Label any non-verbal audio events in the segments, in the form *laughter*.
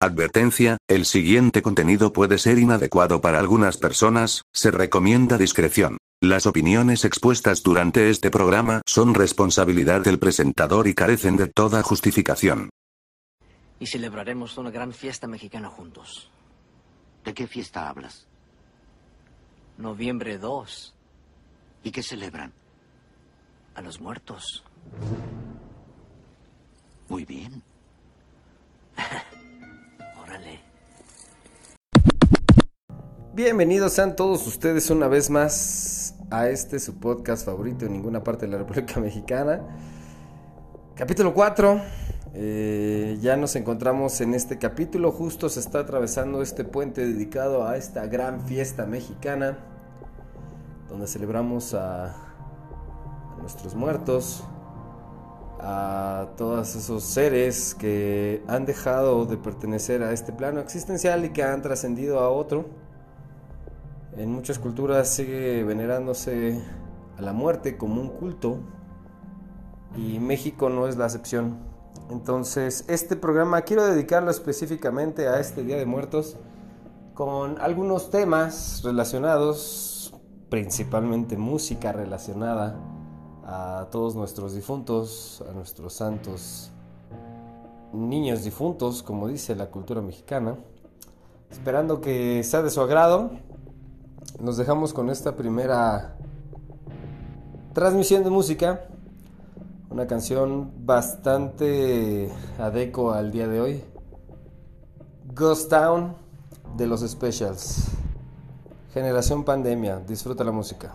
Advertencia, el siguiente contenido puede ser inadecuado para algunas personas, se recomienda discreción. Las opiniones expuestas durante este programa son responsabilidad del presentador y carecen de toda justificación. Y celebraremos una gran fiesta mexicana juntos. ¿De qué fiesta hablas? Noviembre 2. ¿Y qué celebran? A los muertos. Muy bien. *laughs* Bienvenidos sean todos ustedes una vez más a este su podcast favorito en ninguna parte de la República *laughs* Mexicana. Capítulo 4. Eh, ya nos encontramos en este capítulo. Justo se está atravesando este puente dedicado a esta gran fiesta mexicana. Donde celebramos a nuestros muertos. A todos esos seres que han dejado de pertenecer a este plano existencial y que han trascendido a otro. En muchas culturas sigue venerándose a la muerte como un culto y México no es la excepción. Entonces, este programa quiero dedicarlo específicamente a este Día de Muertos con algunos temas relacionados, principalmente música relacionada a todos nuestros difuntos, a nuestros santos niños difuntos, como dice la cultura mexicana. Esperando que sea de su agrado nos dejamos con esta primera transmisión de música. Una canción bastante adeco al día de hoy. Ghost Town de los Specials. Generación Pandemia. Disfruta la música.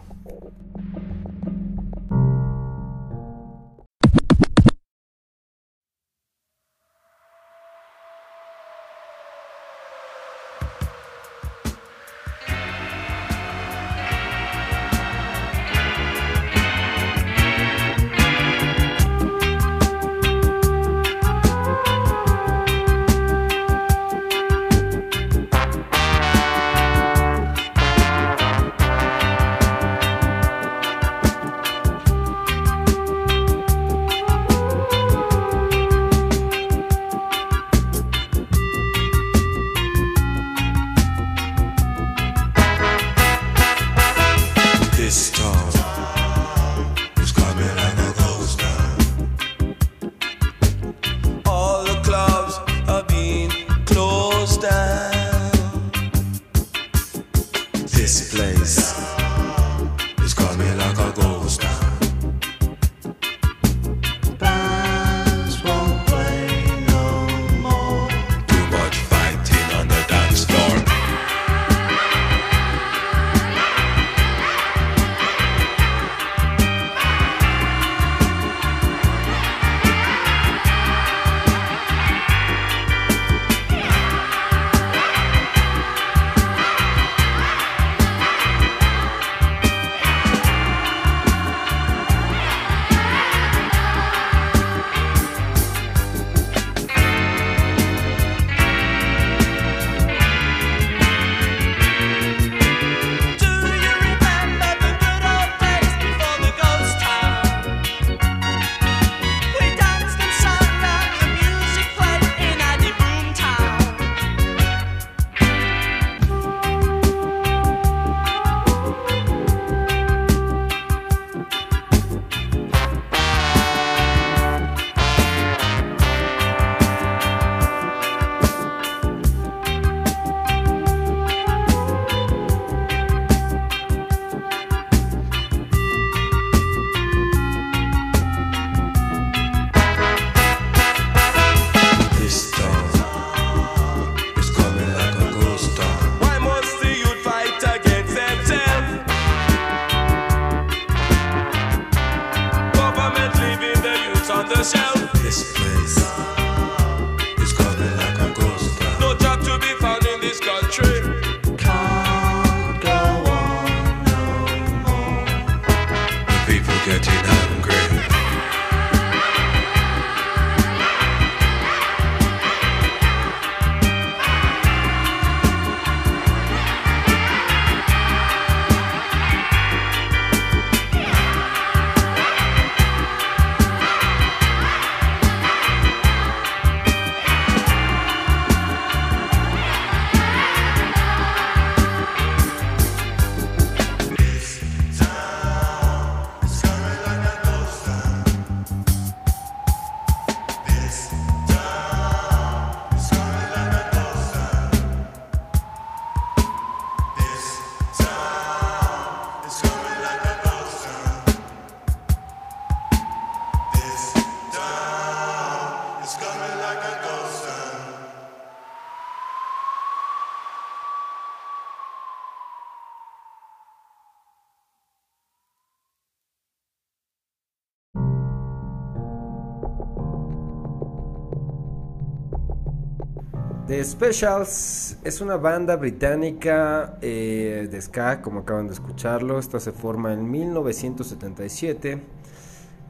The Specials es una banda británica eh, de ska, como acaban de escucharlo. Esta se forma en 1977,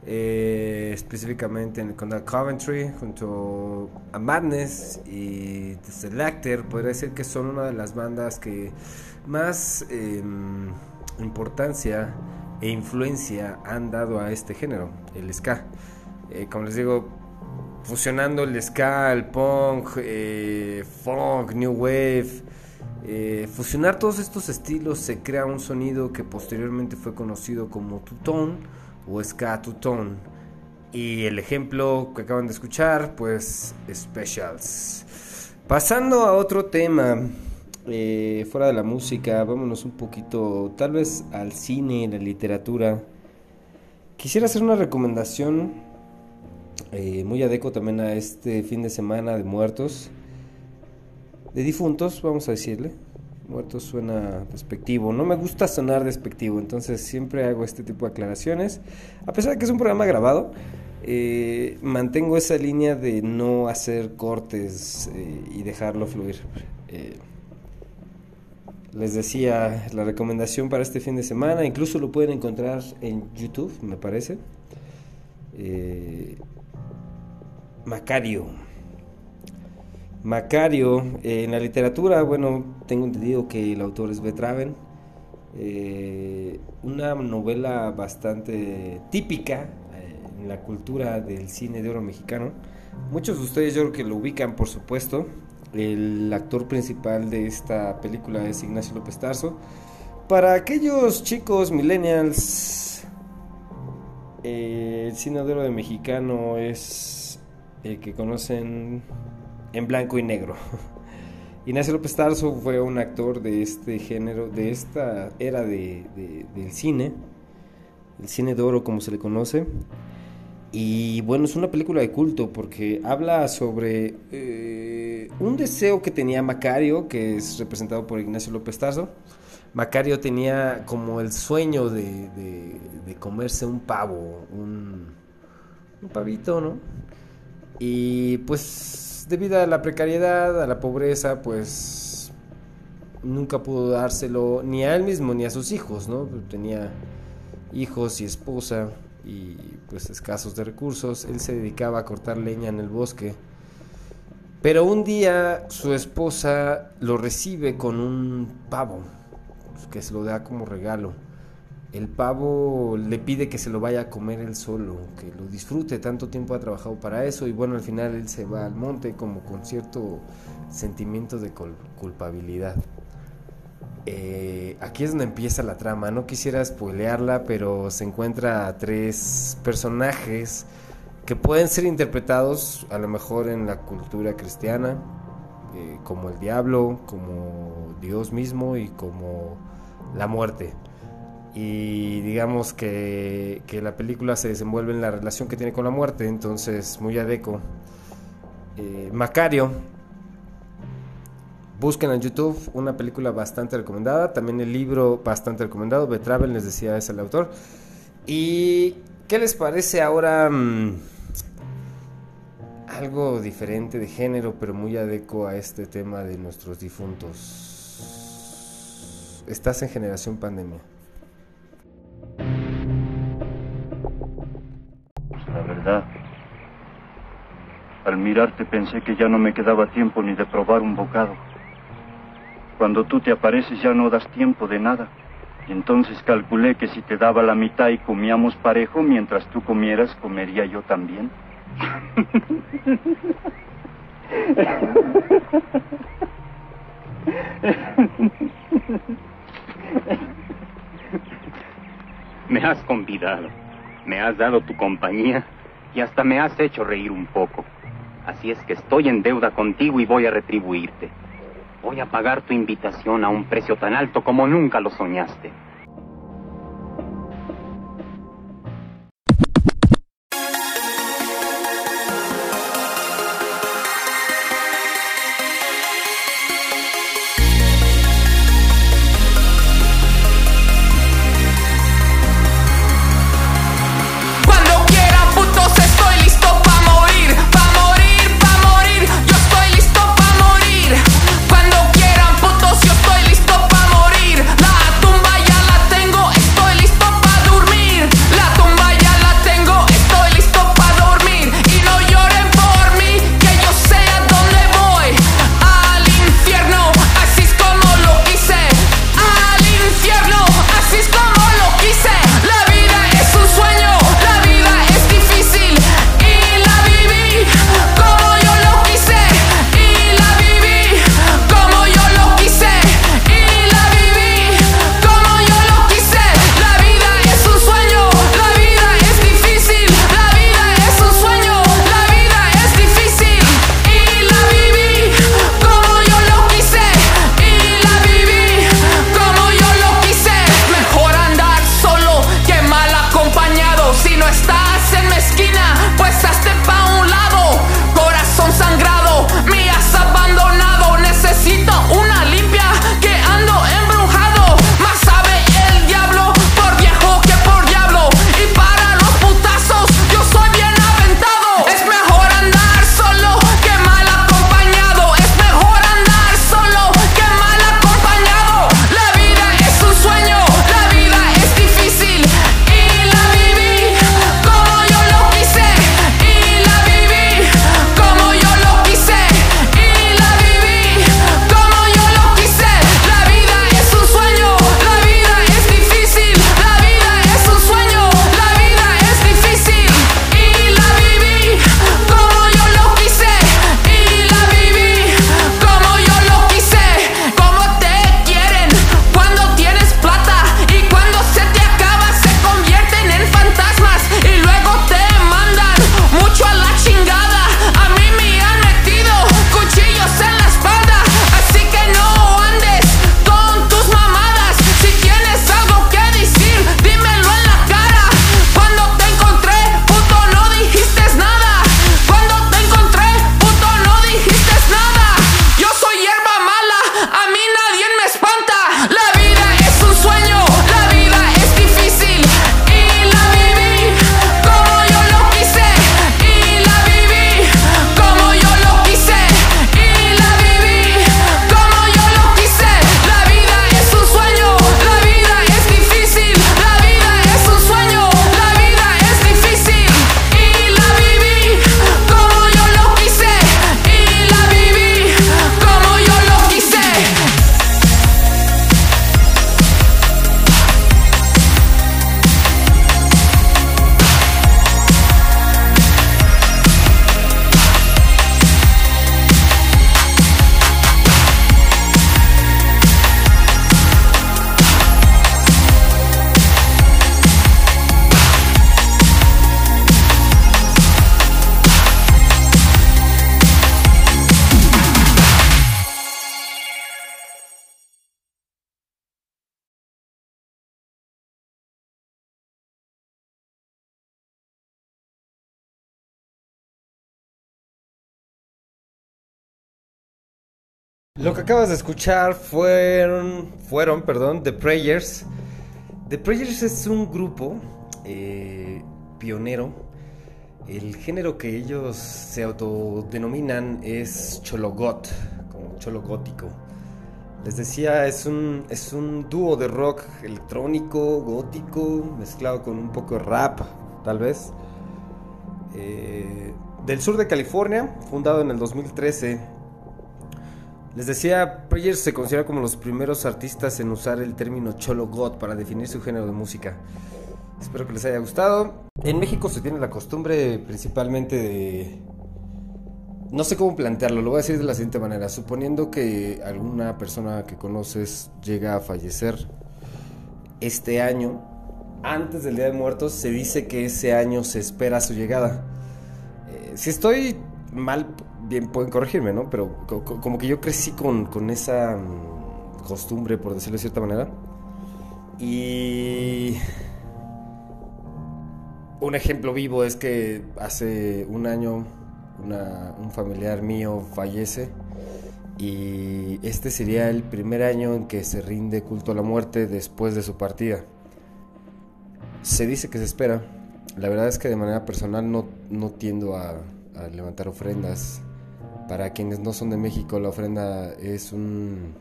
eh, específicamente en el condado Coventry, junto a Madness y The Selector. Podría decir que son una de las bandas que más em, importancia e influencia han dado a este género, el ska. Eh, como les digo, fusionando el ska, el punk, eh, funk, new wave. Eh, fusionar todos estos estilos se crea un sonido que posteriormente fue conocido como two-tone o ska two-tone. Y el ejemplo que acaban de escuchar, pues Specials. Pasando a otro tema, eh, fuera de la música, vámonos un poquito tal vez al cine, la literatura. Quisiera hacer una recomendación eh, muy adecuado también a este fin de semana de muertos, de difuntos, vamos a decirle. Muertos suena despectivo, no me gusta sonar despectivo, entonces siempre hago este tipo de aclaraciones. A pesar de que es un programa grabado, eh, mantengo esa línea de no hacer cortes eh, y dejarlo fluir. les decía la recomendación para este fin de semana, incluso lo pueden encontrar en YouTube, me parece. Macario. Macario, eh, en la literatura, bueno, tengo entendido que el autor es Betraven. Eh, una novela bastante típica eh, en la cultura del cine de oro mexicano. Muchos de ustedes yo creo que lo ubican, por supuesto. El actor principal de esta película es Ignacio López Tarso. Para aquellos chicos millennials, el cine de oro de mexicano es eh, que conocen en blanco y negro. *laughs* Ignacio López Tarso fue un actor de este género, de esta era de, del cine, el cine de oro como se le conoce. Y bueno, es una película de culto porque habla sobre eh, un deseo que tenía Macario, que es representado por Ignacio López Tarso. Macario tenía como el sueño de, de comerse un pavo, un, un pavito, ¿no? Y pues debido a la precariedad, a la pobreza, pues nunca pudo dárselo ni a él mismo ni a sus hijos, ¿no? Tenía hijos y esposa y pues escasos de recursos. Él se dedicaba a cortar leña en el bosque. Pero un día su esposa lo recibe con un pavo que se lo da como regalo el pavo le pide que se lo vaya a comer él solo, que lo disfrute, tanto tiempo ha trabajado para eso y bueno, al final él se va al monte como con cierto sentimiento de culpabilidad. Eh, aquí es donde empieza la trama, no quisiera spoilearla, pero se encuentra a tres personajes que pueden ser interpretados a lo mejor en la cultura cristiana, eh, como el diablo, como Dios mismo y como la muerte y digamos que, la película se desenvuelve en la relación que tiene con la muerte, entonces muy adeco. Eh, Macario, busquen en YouTube una película bastante recomendada, también el libro bastante recomendado, Betravel les decía es el autor. ¿Y qué les parece ahora? Mm, algo diferente de género, pero muy adeco a este tema de nuestros difuntos. Estás en generación pandemia. Al mirarte pensé que ya no me quedaba tiempo ni de probar un bocado. Cuando tú te apareces ya no das tiempo de nada. Entonces calculé que si te daba la mitad y comíamos parejo, mientras tú comieras, comería yo también. Me has convidado me has dado tu compañía y hasta me has hecho reír un poco. Así es que estoy en deuda contigo y voy a retribuirte. Voy a pagar tu invitación a un precio tan alto como nunca lo soñaste. Lo que acabas de escuchar fueron, fueron, perdón, The Prayers. The Prayers es un grupo eh, pionero. El género que ellos se autodenominan es chologot, como cholo gótico. Les decía, es un, es un dúo de rock electrónico, gótico, mezclado con un poco de rap, tal vez. Eh, del sur de California, fundado en el 2013 les decía, Prayers se considera como los primeros artistas en usar el término cholo god para definir su género de música. Espero que les haya gustado. En México se tiene la costumbre principalmente de... No sé cómo plantearlo, lo voy a decir de la siguiente manera. Suponiendo que alguna persona que conoces llega a fallecer este año, antes del Día de Muertos, se dice que ese año se espera su llegada. Eh, si estoy mal, bien pueden corregirme, ¿no? Pero como que yo crecí con, con esa mm, costumbre, por decirlo de cierta manera. Y un ejemplo vivo es que hace un año un familiar mío fallece y este sería el primer año en que se rinde culto a la muerte después de su partida. Se dice que se espera. La verdad es que de manera personal no, no tiendo a, levantar ofrendas para quienes no son de México, la ofrenda es un,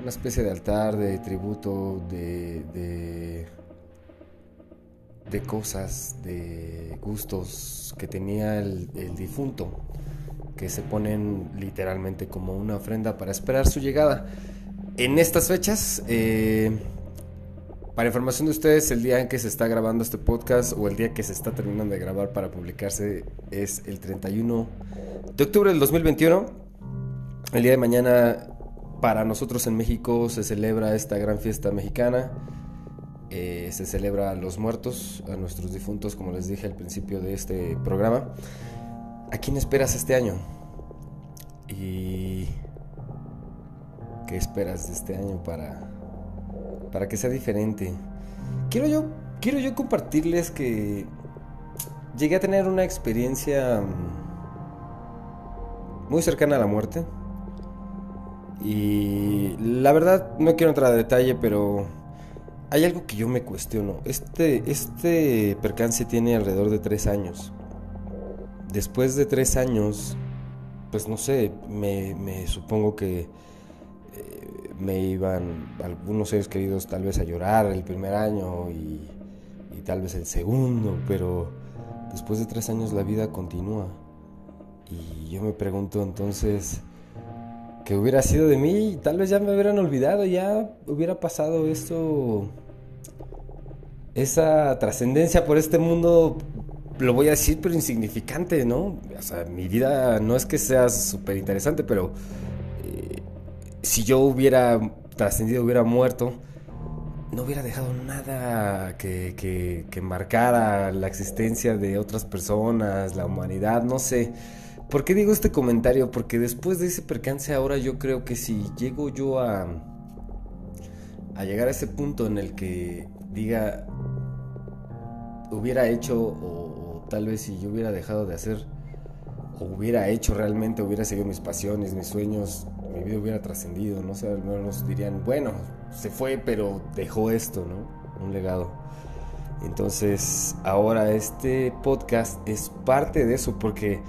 una especie de altar, de tributo, de, de, cosas, de gustos que tenía el, difunto, que se ponen literalmente como una ofrenda para esperar su llegada. En estas fechas, eh, para información de ustedes, el día en que se está grabando este podcast o el día que se está terminando de grabar para publicarse es el 31 de octubre del 2021. El día de mañana para nosotros en México se celebra esta gran fiesta mexicana. Eh, se celebra a los muertos, a nuestros difuntos, como les dije al principio de este programa. ¿A quién esperas este año? ¿Y qué esperas de este año para, para que sea diferente? Quiero yo, quiero yo compartirles que llegué a tener una experiencia muy cercana a la muerte. Y la verdad no quiero entrar a detalle, pero hay algo que yo me cuestiono. Este, este percance tiene alrededor de tres años. Después de tres años, pues no sé, me, supongo que me iban algunos seres queridos tal vez a llorar el primer año y, y tal vez el segundo, pero después de tres años la vida continúa. Y yo me pregunto entonces, ¿qué hubiera sido de mí? Tal vez ya me hubieran olvidado, ya hubiera pasado esto, esa trascendencia por este mundo, lo voy a decir, pero insignificante, ¿no? O sea, mi vida no es que sea súper interesante, pero si yo hubiera trascendido, hubiera muerto, no hubiera dejado nada que, que, que marcara la existencia de otras personas, la humanidad, no sé. ¿Por qué digo este comentario? Porque después de ese percance ahora yo creo que si llego yo a, a llegar a ese punto en el que diga, hubiera hecho o, tal vez si yo hubiera dejado de hacer o hubiera hecho realmente, hubiera seguido mis pasiones, mis sueños, mi vida hubiera trascendido, no sé, al menos dirían, bueno, se fue, pero dejó esto, ¿no? Un legado. Entonces, ahora este podcast es parte de eso, porque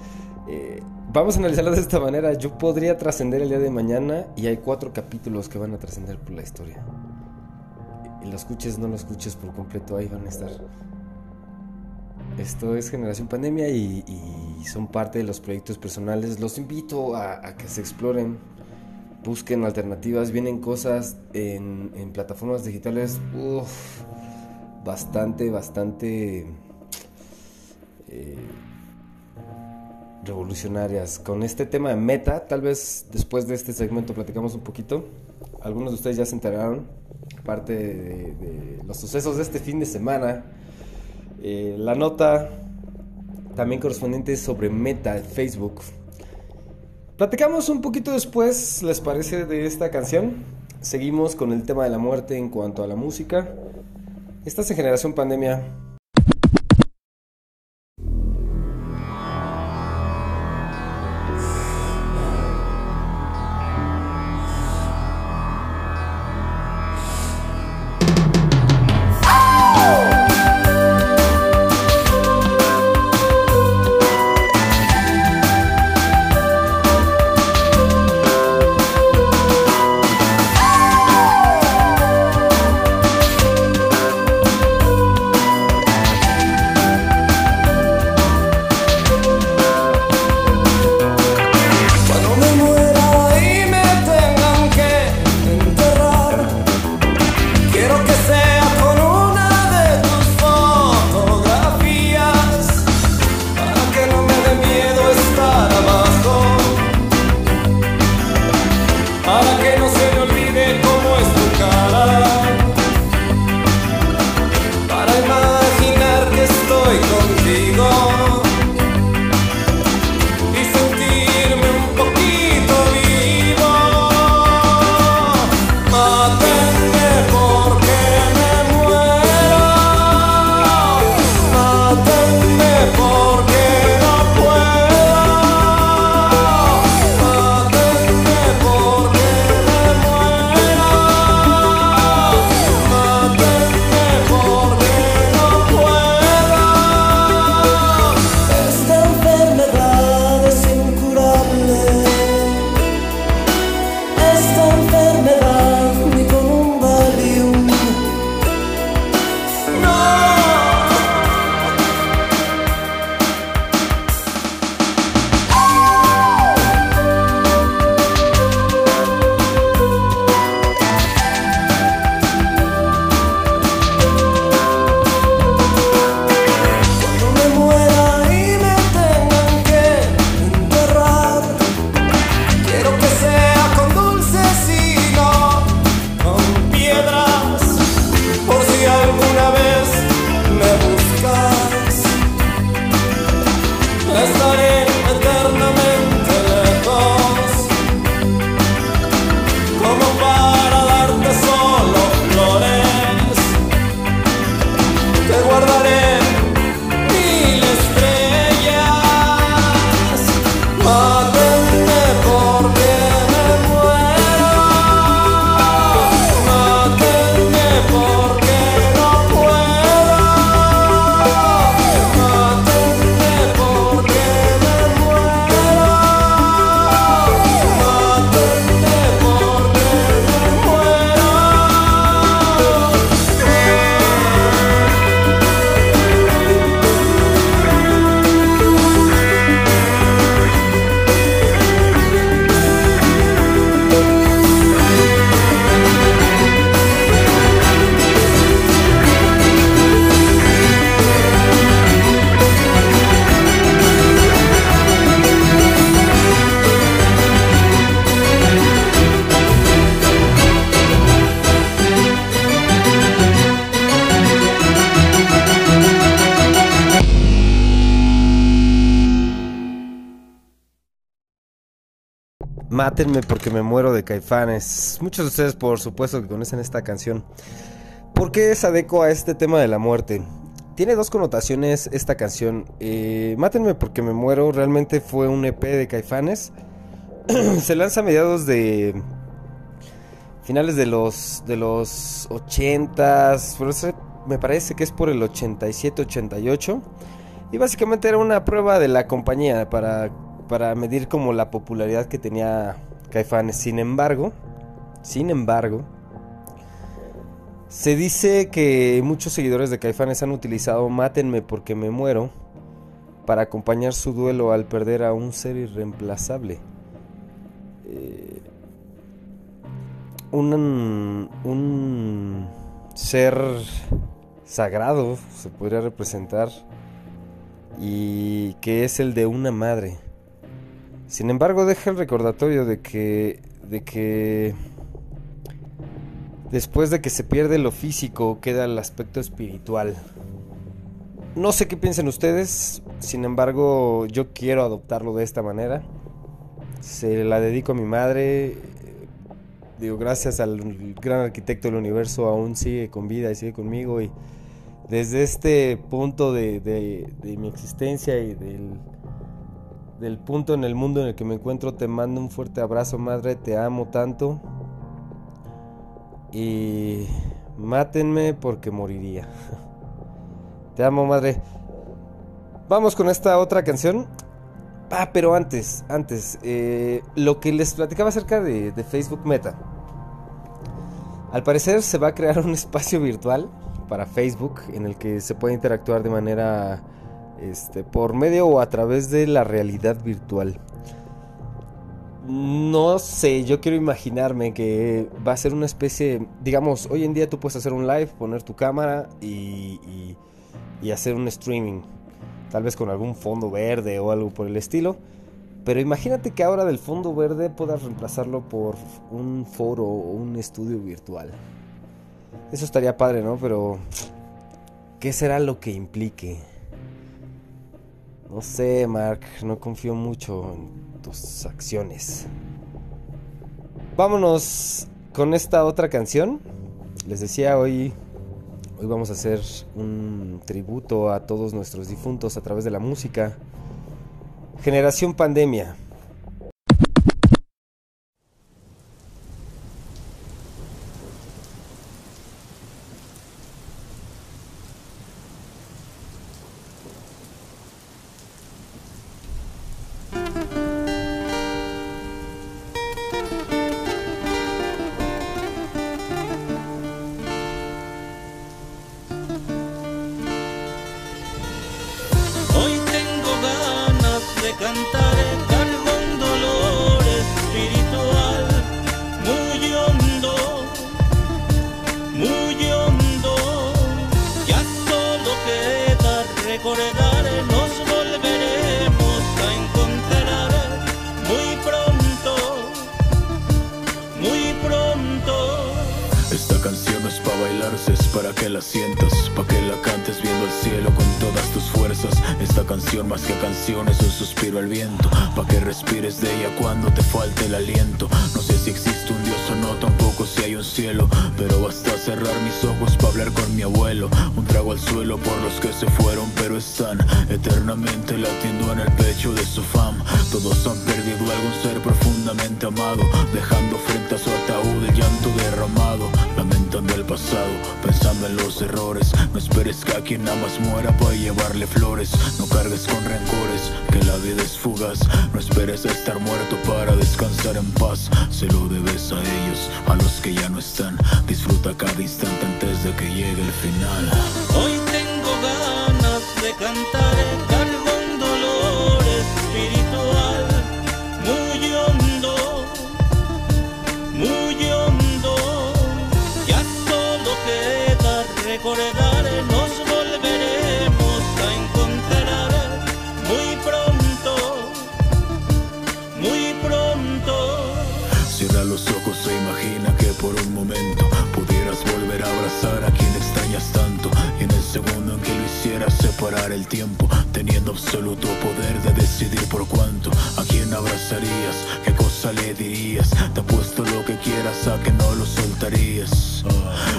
eh, vamos a analizarlo de esta manera. Yo podría trascender el día de mañana y hay cuatro capítulos que van a trascender por la historia. Y lo escuches, no lo escuches por completo, ahí van a estar. Esto es Generación Pandemia y, son parte de los proyectos personales. Los invito a, que se exploren, busquen alternativas. Vienen cosas en, plataformas digitales bastante, bastante... Eh, revolucionarias. Con este tema de meta, tal vez después de este segmento platicamos un poquito. Algunos de ustedes ya se enteraron, parte de, los sucesos de este fin de semana. Eh, la nota también correspondiente sobre meta de Facebook. Platicamos un poquito después, ¿les parece, de esta canción? Seguimos con el tema de la muerte en cuanto a la música. Estás en Generación Pandemia. Mátenme porque me muero de caifanes. Muchos de ustedes por supuesto que conocen esta canción. ¿Por qué es adeco a este tema de la muerte? Tiene dos connotaciones esta canción. Eh, Mátenme porque me muero realmente fue un EP de caifanes. *clears throat* Se lanza a mediados de... Finales de los, de los 80s. Me parece que es por el 87-88. Y básicamente era una prueba de la compañía para para medir como la popularidad que tenía Caifanes. Sin embargo, sin embargo, se dice que muchos seguidores de Caifanes han utilizado Mátenme porque me muero para acompañar su duelo al perder a un ser irreemplazable. Eh, un, un ser sagrado se podría representar y que es el de una madre. Sin embargo, deja el recordatorio de que, de que después de que se pierde lo físico, queda el aspecto espiritual. No sé qué piensen ustedes, sin embargo, yo quiero adoptarlo de esta manera. Se la dedico a mi madre. Digo, gracias al gran arquitecto del universo, aún sigue con vida y sigue conmigo. Y desde este punto de, de mi existencia y del del punto en el mundo en el que me encuentro, te mando un fuerte abrazo, madre, te amo tanto. Y mátenme porque moriría. *laughs* te amo, madre. Vamos con esta otra canción. Ah, pero antes, antes, eh, lo que les platicaba acerca de, de Facebook Meta. Al parecer se va a crear un *laughs* espacio virtual para Facebook en el que se puede interactuar de manera este, por medio o a través de la realidad virtual. No sé, yo quiero imaginarme que va a ser una especie, digamos, hoy en día tú puedes hacer un live, poner tu cámara y, y, hacer un streaming, tal vez con algún fondo verde o algo por el estilo. Pero imagínate que ahora del fondo verde puedas reemplazarlo por un foro o un estudio virtual. Eso estaría padre, ¿no? Pero, ¿qué será lo que implique? No sé, Mark, no confío mucho en tus acciones. Vámonos con esta otra canción. Les decía hoy hoy vamos a hacer un tributo a todos nuestros difuntos a través de la música. Generación Pandemia. No esperes que a quien amas muera para llevarle flores. No cargues con rencores, que la vida es fugaz. No esperes a estar muerto para descansar en paz. Se lo debes a ellos, a los que ya no están. Disfruta cada instante antes de que llegue el final. Hoy tengo ganas de cantar. Teniendo absoluto poder de decidir por cuánto, a quién abrazarías, qué cosa le dirías. Te apuesto lo que quieras a que no lo soltarías.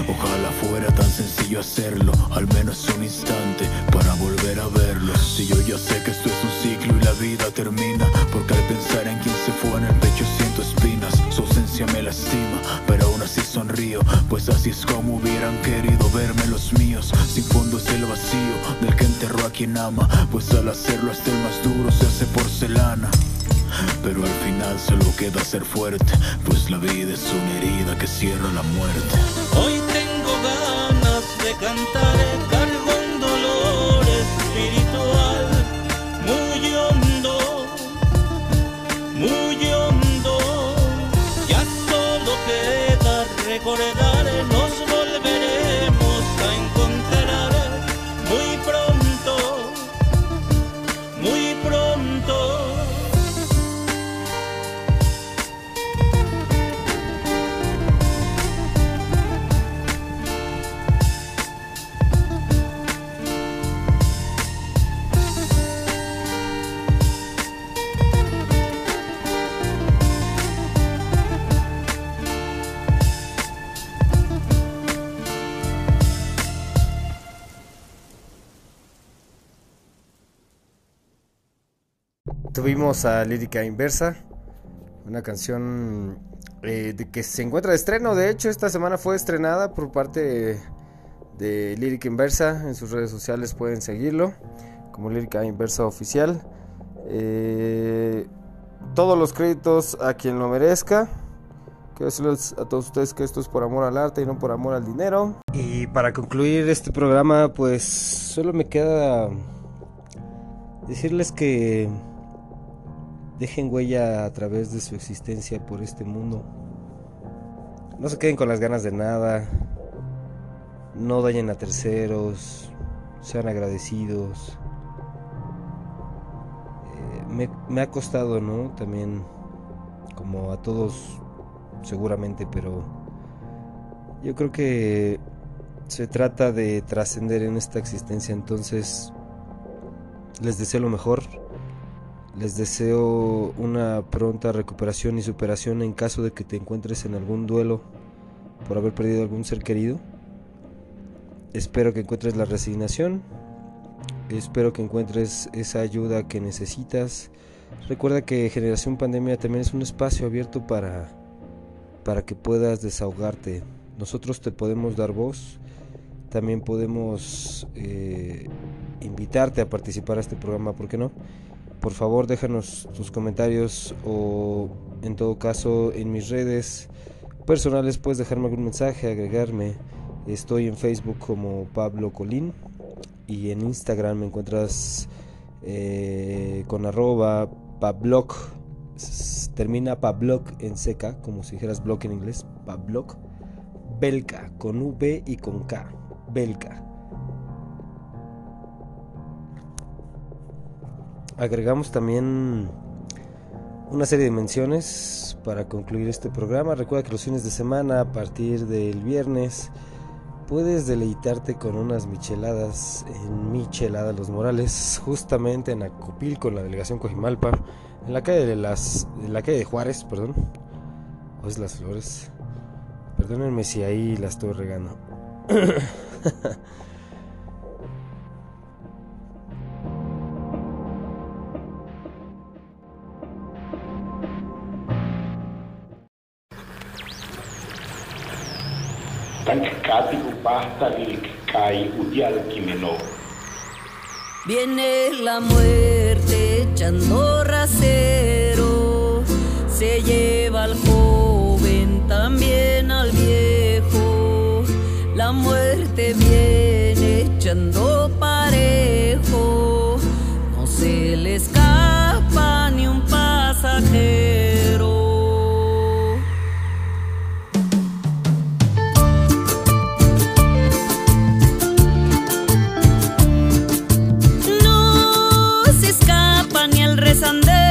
Ojalá fuera tan sencillo hacerlo, al menos un instante para volver a verlo. Si yo ya sé que esto es un ciclo y la vida termina, porque al pensar en quien se fue en el pecho siento espinas. Su ausencia me lastima, pero aún así sonrío, pues así es como hubieran querido verme los míos. Pues al hacerlo hasta el más duro se hace porcelana. Pero al final solo queda ser fuerte, pues la vida es una herida que cierra la muerte. Hoy tengo ganas de cantar, Tuvimos a Lírica Inversa, una canción eh, de que se encuentra de estreno. De hecho, esta semana fue estrenada por parte de Lírica Inversa. En sus redes sociales pueden seguirlo como Lírica Inversa Oficial. Eh, todos los créditos a quien lo merezca. Quiero decirles a todos ustedes que esto es por amor al arte y no por amor al dinero. Y para concluir este programa, pues solo me queda decirles que dejen huella a través de su existencia por este mundo. No se queden con las ganas de nada. No dañen a terceros. Sean agradecidos. Eh, me, me ha costado, ¿no? También, como a todos seguramente, pero yo creo que se trata de trascender en esta existencia, entonces les deseo lo mejor, les deseo una pronta recuperación y superación en caso de que te encuentres en algún duelo por haber perdido algún ser querido. Espero que encuentres la resignación, espero que encuentres esa ayuda que necesitas. Recuerda que Generación Pandemia también es un espacio abierto para para que puedas desahogarte. Nosotros te podemos dar voz, también podemos eh, invitarte a participar a este programa, ¿por qué no? Por favor, déjanos tus comentarios o en todo caso en mis redes personales puedes dejarme algún mensaje, agregarme. Estoy en Facebook como Pablo Colín y en Instagram me encuentras eh, con arroba pabloc termina Pabloc en seca, como si dijeras block en inglés, Pabloc, Belka, con V y con K, Belka. Agregamos también una serie de menciones para concluir este programa. Recuerda que los fines de semana, a partir del viernes, puedes deleitarte con unas micheladas en Michelada Los Morales, justamente en Acopilco, en la delegación Cojimalpa, en la calle de las, en la calle de Juárez, perdón, o es las Flores. Perdónenme si ahí la estoy regando. *coughs* *coughs* Viene la muerte echando rasero, se lleva al joven, también al viejo. La muerte viene echando parejo, no se le escapa ni un pasajero. Escapa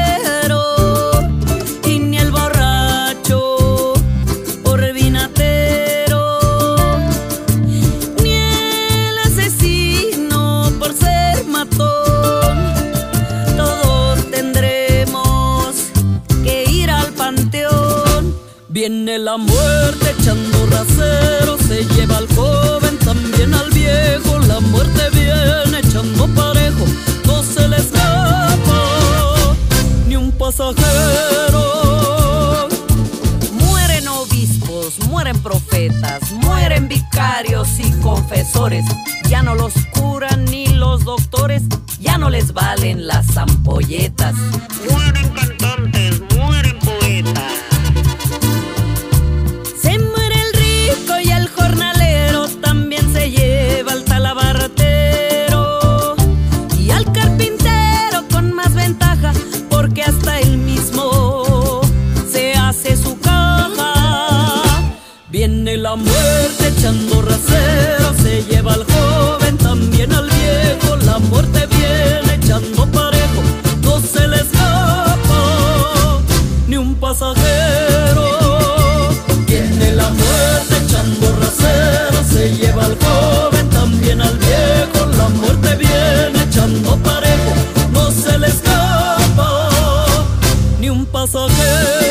muerte echando rasero se lleva al joven, también al viejo. La muerte viene echando parejo, no se le escapa ni un pasajero. Viene la muerte echando rasero se lleva al joven, también al viejo. La muerte viene echando parejo, no se le escapa ni un pasajero.